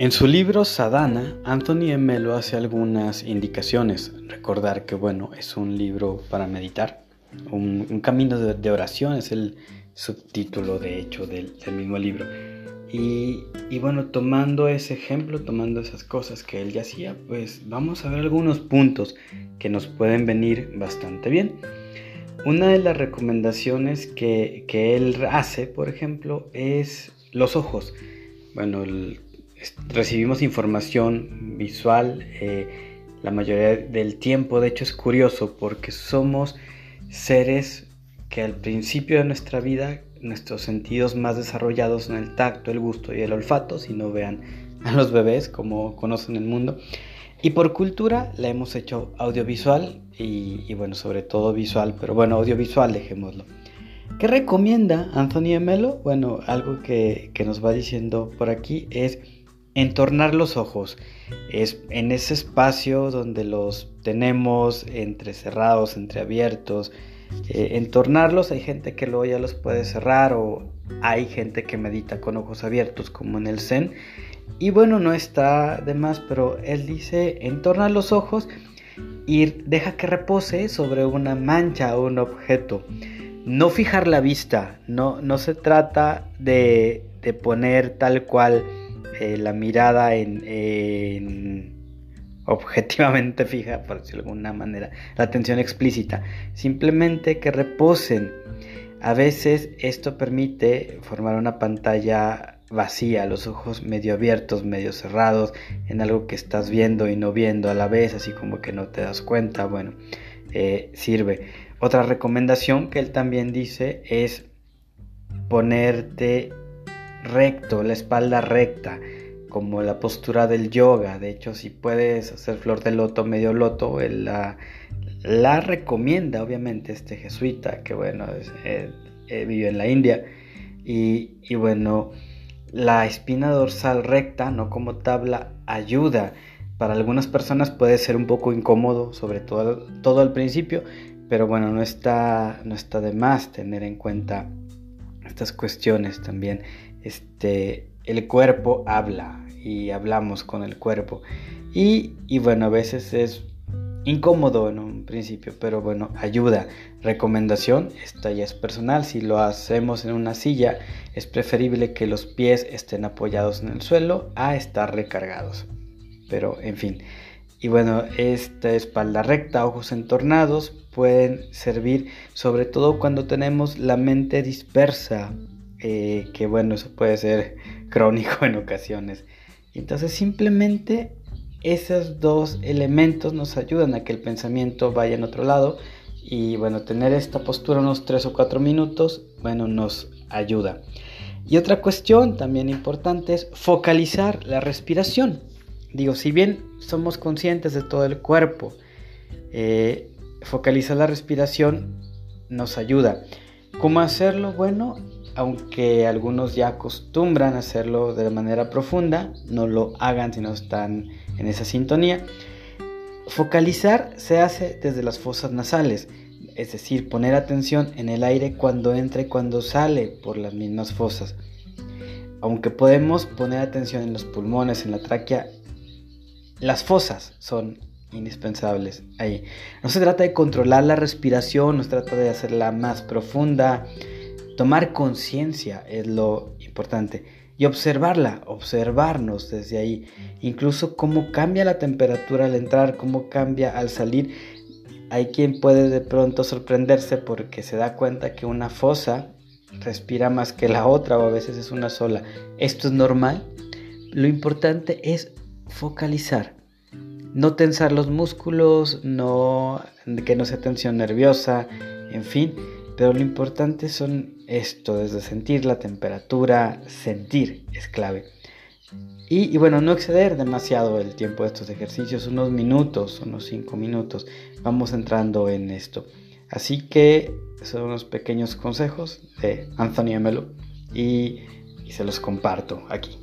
En su libro Sadhana, Anthony Emelo hace algunas indicaciones. Recordar que, bueno, es un libro para meditar, un, camino de, oración es el subtítulo, de hecho, del, mismo libro. Y, y, bueno, tomando ese ejemplo, tomando esas cosas que él ya hacía, pues vamos a ver algunos puntos que nos pueden venir bastante bien. Una de las recomendaciones que, que él hace, por ejemplo, es los ojos. Bueno, el, recibimos información visual eh, la mayoría del tiempo. De hecho es curioso porque somos seres que al principio de nuestra vida nuestros sentidos más desarrollados son el tacto, el gusto y el olfato, si no vean a los bebés como conocen el mundo. Y por cultura la hemos hecho audiovisual y, bueno, sobre todo visual, pero bueno, audiovisual dejémoslo. ¿Qué recomienda Anthony Melo? Bueno, algo que, que nos va diciendo por aquí es entornar los ojos. Es en ese espacio donde los tenemos entre cerrados, entre abiertos. Eh, entornarlos, hay gente que luego ya los puede cerrar o hay gente que medita con ojos abiertos como en el Zen. Y bueno, no está de más, pero él dice, entorna los ojos y deja que repose sobre una mancha o un objeto. No fijar la vista, no, no se trata de, de poner tal cual eh, la mirada en, objetivamente fija, por decirlo de alguna manera, la atención explícita, simplemente que reposen. A veces esto permite formar una pantalla vacía, los ojos medio abiertos, medio cerrados, en algo que estás viendo y no viendo a la vez, así como que no te das cuenta, bueno, eh, sirve. Otra recomendación que él también dice es ponerte recto, la espalda recta, como la postura del yoga. De hecho, si puedes hacer flor de loto, medio loto, él la, recomienda, obviamente, este jesuita, que bueno, eh, eh, vive en la India. Y, y, bueno, la espina dorsal recta, no como tabla, ayuda. Para algunas personas puede ser un poco incómodo, sobre todo, todo al principio, pero bueno, no está, no está de más tener en cuenta estas cuestiones también. Este, el cuerpo habla y hablamos con el cuerpo. Y, y, bueno, a veces es incómodo en un principio, pero bueno, ayuda. Recomendación, esta ya es personal, si lo hacemos en una silla, es preferible que los pies estén apoyados en el suelo a estar recargados. Pero en fin. Y bueno, esta espalda recta, ojos entornados, pueden servir sobre todo cuando tenemos la mente dispersa, eh, que bueno, eso puede ser crónico en ocasiones. Entonces simplemente esos dos elementos nos ayudan a que el pensamiento vaya en otro lado y bueno, tener esta postura unos 3 o 4 minutos, bueno, nos ayuda. Y otra cuestión también importante es focalizar la respiración. Digo, si bien somos conscientes de todo el cuerpo, eh, focalizar la respiración nos ayuda. ¿Cómo hacerlo? Bueno, aunque algunos ya acostumbran a hacerlo de manera profunda, no lo hagan si no están en esa sintonía. Focalizar se hace desde las fosas nasales, es decir, poner atención en el aire cuando entra y cuando sale por las mismas fosas. Aunque podemos poner atención en los pulmones, en la tráquea, las fosas son indispensables ahí. No se trata de controlar la respiración, no se trata de hacerla más profunda, Tomar conciencia es lo importante y observarla, observarnos desde ahí, incluso cómo cambia la temperatura al entrar, cómo cambia al salir. Hay quien puede de pronto sorprenderse porque se da cuenta que una fosa respira más que la otra o a veces es una sola. Esto es normal. Lo importante es focalizar, no tensar los músculos, no que no sea tensión nerviosa, en fin, pero lo importante son esto, desde sentir la temperatura, sentir es clave. Y, bueno, no exceder demasiado el tiempo de estos ejercicios, unos minutos, unos cinco minutos, vamos entrando en esto. Así que son unos pequeños consejos de Anthony Melo y, y se los comparto aquí.